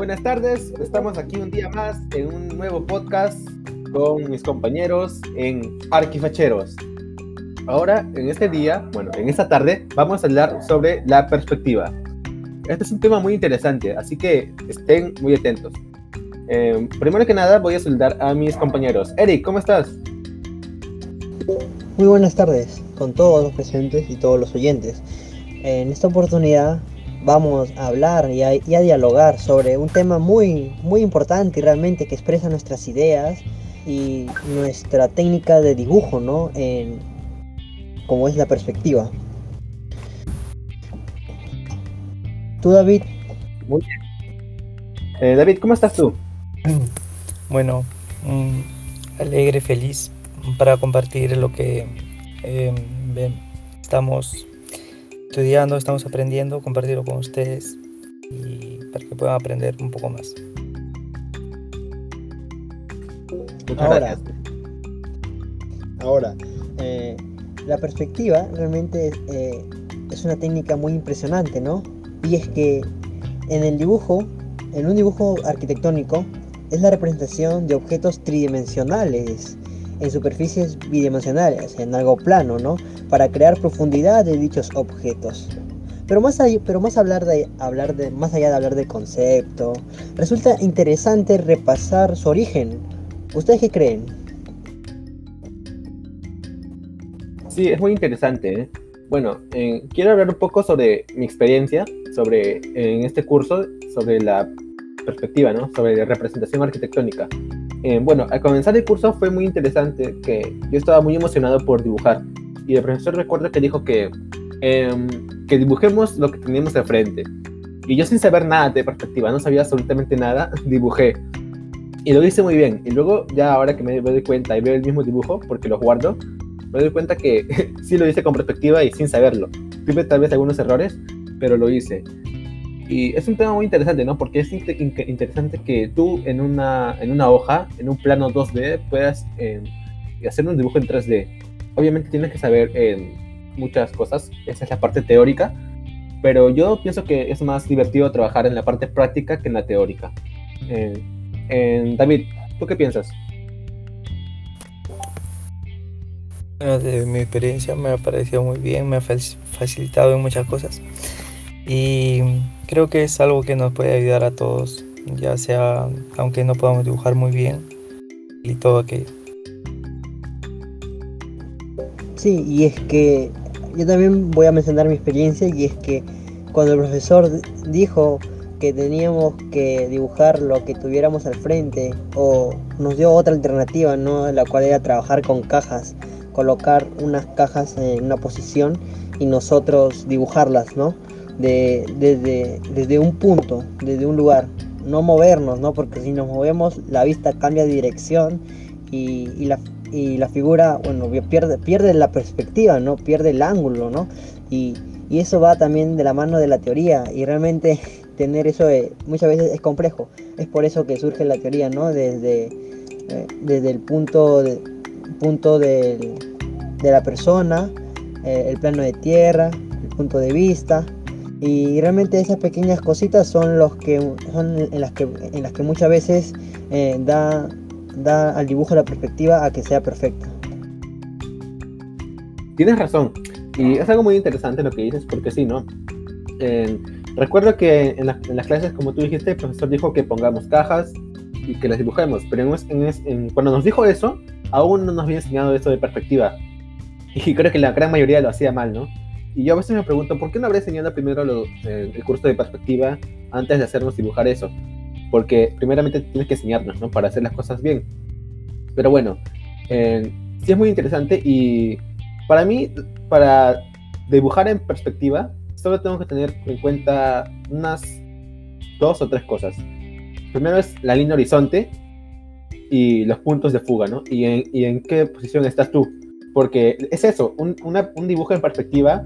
Buenas tardes, estamos aquí un día más en un nuevo podcast con mis compañeros en Arquifacheros. Ahora, en este día, bueno, en esta tarde, vamos a hablar sobre la perspectiva. Este es un tema muy interesante, así que estén muy atentos. Eh, primero que nada, voy a saludar a mis compañeros. Eric, ¿cómo estás? Muy buenas tardes con todos los presentes y todos los oyentes. En esta oportunidad vamos a hablar y a, dialogar sobre un tema muy, muy importante y realmente que expresa nuestras ideas y nuestra técnica de dibujo, ¿no? En, como es la perspectiva. ¿Tú, David? Muy bien. Eh, David, ¿cómo estás tú? Bueno, alegre, feliz para compartir lo que eh, estamos estudiando, estamos aprendiendo, compartirlo con ustedes y para que puedan aprender un poco más. ahora, ahora eh, la perspectiva realmente eh, es una técnica muy impresionante, ¿no? Y es que en el dibujo, en un dibujo arquitectónico, es la representación de objetos tridimensionales en superficies bidimensionales, en algo plano, ¿no? Para crear profundidad de dichos objetos. Pero más, allá, pero más, hablar de, hablar de, más allá de hablar del concepto, resulta interesante repasar su origen. ¿Ustedes qué creen? Sí, es muy interesante. ¿eh? Bueno, eh, quiero hablar un poco sobre mi experiencia sobre, en este curso sobre la perspectiva, ¿no? Sobre la representación arquitectónica. Eh, bueno, al comenzar el curso fue muy interesante que yo estaba muy emocionado por dibujar y el profesor recuerda que dijo que, em, que dibujemos lo que teníamos de frente. Y yo sin saber nada de perspectiva, no sabía absolutamente nada, dibujé. Y lo hice muy bien. Y luego ya ahora que me doy cuenta y veo el mismo dibujo, porque lo guardo, me doy cuenta que sí lo hice con perspectiva y sin saberlo. Tuve tal vez algunos errores, pero lo hice. Y es un tema muy interesante, ¿no? Porque es interesante que tú en una, en una hoja, en un plano 2D, puedas eh, hacer un dibujo en 3D. Obviamente tienes que saber eh, muchas cosas, esa es la parte teórica, pero yo pienso que es más divertido trabajar en la parte práctica que en la teórica. Eh, David, ¿tú qué piensas? Bueno, de mi experiencia me ha parecido muy bien, me ha facilitado en muchas cosas. Y creo que es algo que nos puede ayudar a todos, ya sea aunque no podamos dibujar muy bien y todo aquello. Sí, y es que yo también voy a mencionar mi experiencia y es que cuando el profesor dijo que teníamos que dibujar lo que tuviéramos al frente o nos dio otra alternativa, ¿no? La cual era trabajar con cajas, colocar unas cajas en una posición y nosotros dibujarlas, ¿no? de, desde, desde un punto, desde un lugar, no movernos, ¿no? Porque si nos movemos la vista cambia de dirección y, y, la, y la figura, bueno, pierde, pierde la perspectiva, ¿no? Pierde el ángulo, ¿no? Y, y eso va también de la mano de la teoría y realmente tener eso eh, muchas veces es complejo. Es por eso que surge la teoría, ¿no? Desde, eh, desde el punto, de, punto de, de la persona, eh, el plano de tierra, el punto de vista, y realmente esas pequeñas cositas son los que son en las que en las que muchas veces da, da al dibujo la perspectiva a que sea perfecta. Tienes razón. Y es algo muy interesante lo que dices porque sí no recuerdo que en, las clases como tú dijiste el profesor dijo que pongamos cajas y que las dibujemos pero cuando nos dijo eso aún no nos había enseñado eso de perspectiva. Y creo que la gran mayoría lo hacía mal no y yo a veces me pregunto, ¿por qué no habré enseñado primero eh, el curso de perspectiva antes de hacernos dibujar eso? Porque primeramente tienes que enseñarnos, ¿no? Para hacer las cosas bien. Pero bueno, eh, sí es muy interesante y para mí, para dibujar en perspectiva, solo tengo que tener en cuenta unas dos o tres cosas. Primero es la línea horizonte y los puntos de fuga, ¿no? Y en, y en qué posición estás tú. Porque es eso, un, un dibujo en perspectiva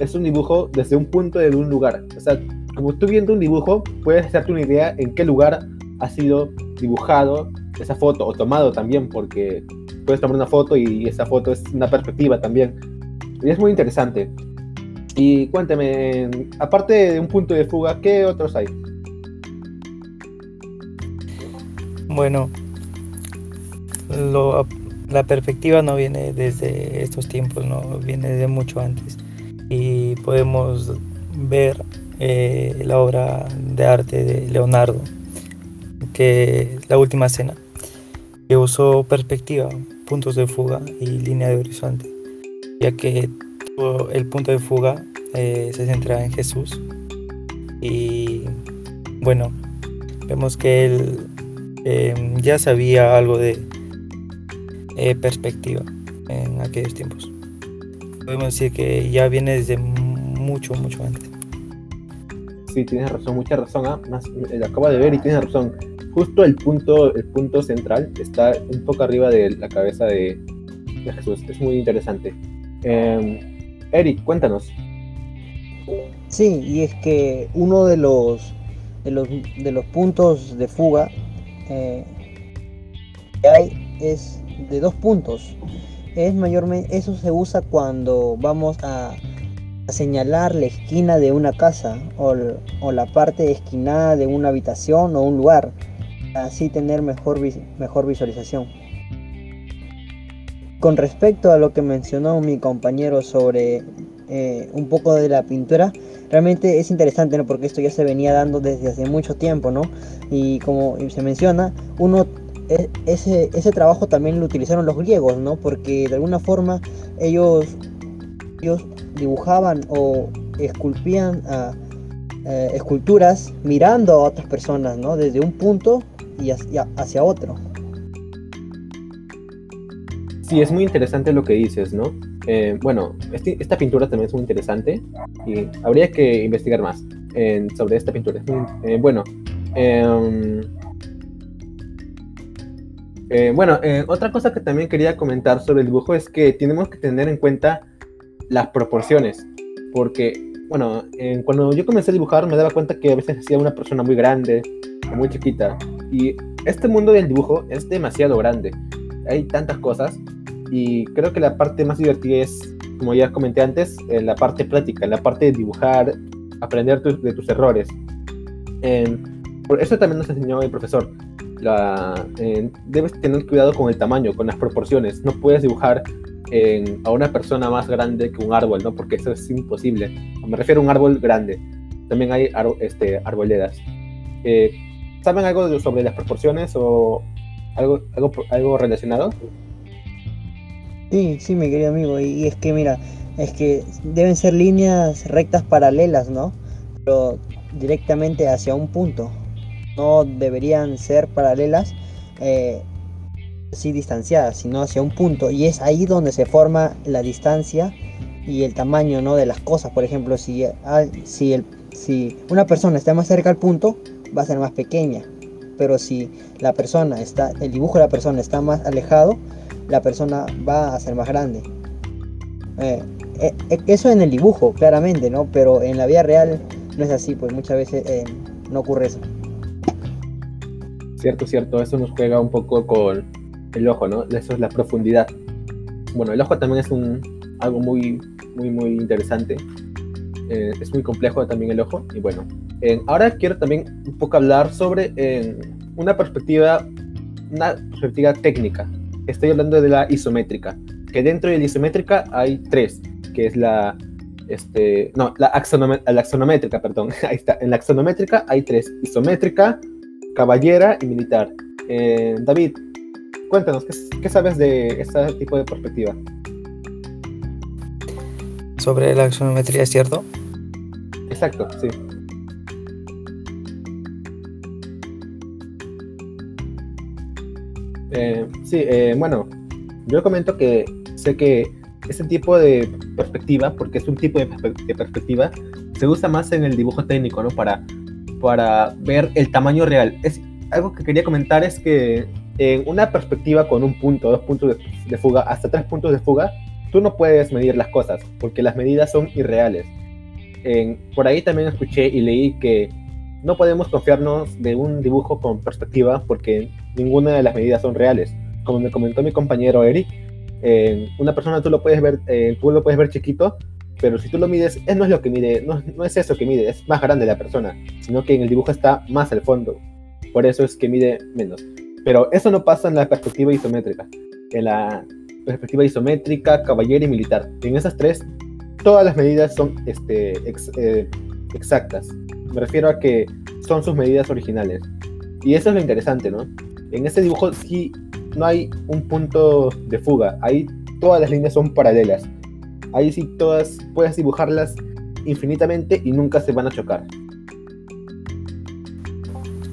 es un dibujo desde un punto de un lugar. O sea, como tú viendo un dibujo, puedes hacerte una idea en qué lugar ha sido dibujado esa foto o tomado también, porque puedes tomar una foto y esa foto es una perspectiva también. Y es muy interesante. Y cuéntame, aparte de un punto de fuga, ¿qué otros hay? Bueno, la perspectiva no viene desde estos tiempos, no viene de mucho antes. Y podemos ver eh, la obra de arte de Leonardo, que la última cena, que usó perspectiva, puntos de fuga y línea de horizonte, ya que el punto de fuga eh, se centra en Jesús. Y bueno, vemos que él em, ya sabía algo de eh, perspectiva en aquellos tiempos. Podemos decir que ya viene desde mucho, mucho antes. Sí, tienes razón, mucha razón. ¿ah? Eh, acabo de ver y tienes razón. Justo el punto, el punto central está un poco arriba de la cabeza de, Jesús. Es muy interesante. Em, Eric, cuéntanos. Sí, y es que uno de los de los, de los puntos de fuga eh, que hay es de dos puntos. Es mayormente, eso se usa cuando vamos a, señalar la esquina de una casa o, la parte esquinada de una habitación o un lugar. Así tener mejor, mejor visualización. Con respecto a lo que mencionó mi compañero sobre eh, un poco de la pintura, realmente es interesante, ¿no? Porque esto ya se venía dando desde hace mucho tiempo, ¿no? Y como se menciona, uno e, ese, ese trabajo también lo utilizaron los griegos, ¿no? Porque de alguna forma ellos, ellos dibujaban o esculpían eh, esculturas mirando a otras personas, ¿no? Desde un punto y hacia, hacia otro. Sí, es muy interesante lo que dices, ¿no? Eh, bueno, este, esta pintura también es muy interesante y habría que investigar más sobre esta pintura. Eh, bueno, em, eh, bueno, otra cosa que también quería comentar sobre el dibujo es que tenemos que tener en cuenta las proporciones, porque, bueno, cuando yo comencé a dibujar me daba cuenta que a veces hacía una persona muy grande o muy chiquita, y este mundo del dibujo es demasiado grande. Hay tantas cosas y creo que la parte más divertida es, como ya comenté antes, eh, la parte práctica, la parte de dibujar, aprender de tus errores. por eso también nos enseñó el profesor. Debes tener cuidado con el tamaño, con las proporciones. No puedes dibujar a una persona más grande que un árbol, ¿no? Porque eso es imposible. Me refiero a un árbol grande. También hay este, arboledas. Eh, ¿Saben algo sobre las proporciones o algo, algo, algo relacionado? Sí, sí, mi querido amigo. Y, es que, mira, es que deben ser líneas rectas paralelas, ¿no? Pero directamente hacia un punto. No deberían ser paralelas, eh, sí distanciadas, sino hacia un punto. Y es ahí donde se forma la distancia y el tamaño, ¿no? De las cosas. Por ejemplo, si, si, el, si una persona está más cerca al punto, va a ser más pequeña. Pero si la persona está, el dibujo de la persona está más alejado, la persona va a ser más grande. Eh, eh, eh, eso en el dibujo, claramente, ¿no? Pero en la vida real no es así, pues muchas veces no ocurre eso. Cierto, cierto, eso nos juega un poco con el ojo, ¿no? Eso es la profundidad. Bueno, el ojo también es un, algo muy, muy, muy interesante. es muy complejo también el ojo. Y bueno, ahora quiero también un poco hablar sobre una perspectiva, una perspectiva técnica estoy hablando de la isométrica, que dentro de la isométrica hay tres, que es la, este, no, la, axonométrica, perdón, ahí está, en la axonométrica hay tres, isométrica, caballera y militar. Eh, David, cuéntanos, ¿qué, sabes de este tipo de perspectiva? Sobre la axonometría, ¿cierto? Exacto, sí. Eh, sí, eh, bueno, yo comento que sé que ese tipo de perspectiva, porque es un tipo de, perspectiva, se usa más en el dibujo técnico, ¿no? Para, para ver el tamaño real. Es, algo que quería comentar es que en una perspectiva con un punto, dos puntos de, fuga, hasta tres puntos de fuga, tú no puedes medir las cosas, porque las medidas son irreales. por ahí también escuché y leí que no podemos confiarnos de un dibujo con perspectiva porque ninguna de las medidas son reales. Como me comentó mi compañero Eric, una persona tú lo puedes ver, eh, tú lo puedes ver chiquito, pero si tú lo mides, no es lo que mide, no, no, es eso que mide, es más grande la persona, sino que en el dibujo está más al fondo. Por eso es que mide menos. Pero eso no pasa en la perspectiva isométrica. En la perspectiva isométrica, caballero y militar. En esas tres, todas las medidas son este, eh, exactas. Me refiero a que son sus medidas originales. Y eso es lo interesante, ¿no? En este dibujo sí no hay un punto de fuga. Ahí todas las líneas son paralelas. Ahí sí todas puedes dibujarlas infinitamente y nunca se van a chocar.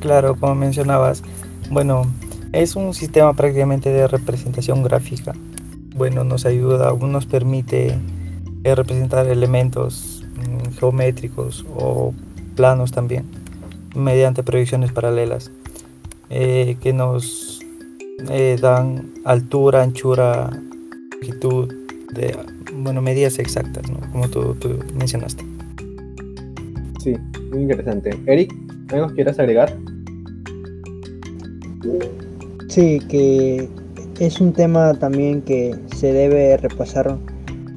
Claro, como mencionabas, bueno, es un sistema prácticamente de representación gráfica. Bueno, nos ayuda, nos permite eh, representar elementos mm, geométricos o planos también, mediante proyecciones paralelas, eh, que nos eh, dan altura, anchura, longitud, de bueno, medidas exactas, como tú, tú mencionaste. Sí, muy interesante. Eric, ¿algo quieras agregar? Sí, que es un tema también que se debe repasar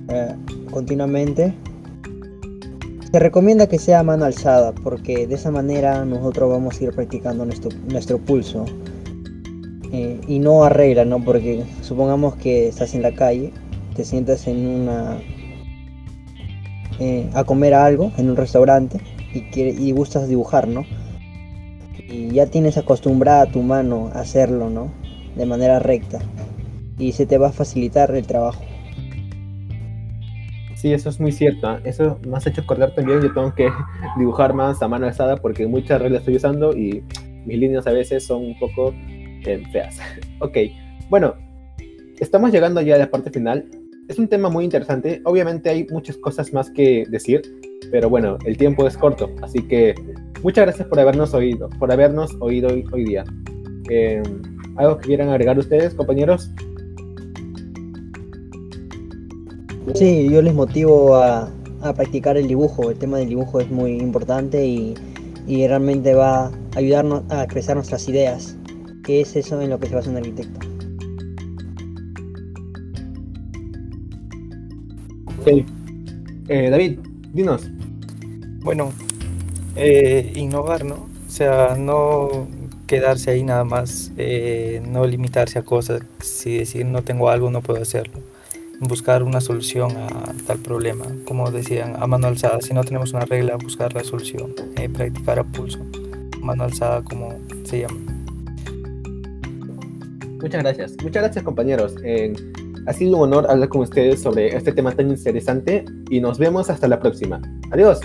eh, continuamente. Se recomienda que sea mano alzada porque de esa manera nosotros vamos a ir practicando nuestro, nuestro pulso. Eh, y no arregla, ¿no? Porque supongamos que estás en la calle, te sientas en una... Eh, a comer algo en un restaurante y, y gustas dibujar, ¿no? Y ya tienes acostumbrada tu mano a hacerlo, ¿no? De manera recta. Y se te va a facilitar el trabajo. Sí, eso es muy cierto. ¿ah? Eso me has hecho acordar también. Yo tengo que dibujar más a mano alzada porque muchas reglas estoy usando y mis líneas a veces son un poco eh, feas. ok, bueno, estamos llegando ya a la parte final. Es un tema muy interesante. Obviamente hay muchas cosas más que decir, pero bueno, el tiempo es corto, así que Muchas gracias por habernos oído, por habernos oído hoy, día. Eh, ¿Algo que quieran agregar ustedes, compañeros? Sí, yo les motivo a, practicar el dibujo. El tema del dibujo es muy importante y, realmente va a ayudarnos a expresar nuestras ideas, que es eso en lo que se basa un arquitecto. Sí. Eh, David, dinos. Bueno, eh, innovar, ¿no? O sea, no quedarse ahí nada más, eh, no limitarse a cosas, si decir no tengo algo no puedo hacerlo, buscar una solución a tal problema, como decían, a mano alzada, si no tenemos una regla, buscar la solución, eh, practicar a pulso, mano alzada como se llama. Muchas gracias, muchas gracias compañeros. ha sido un honor hablar con ustedes sobre este tema tan interesante y nos vemos hasta la próxima. Adiós.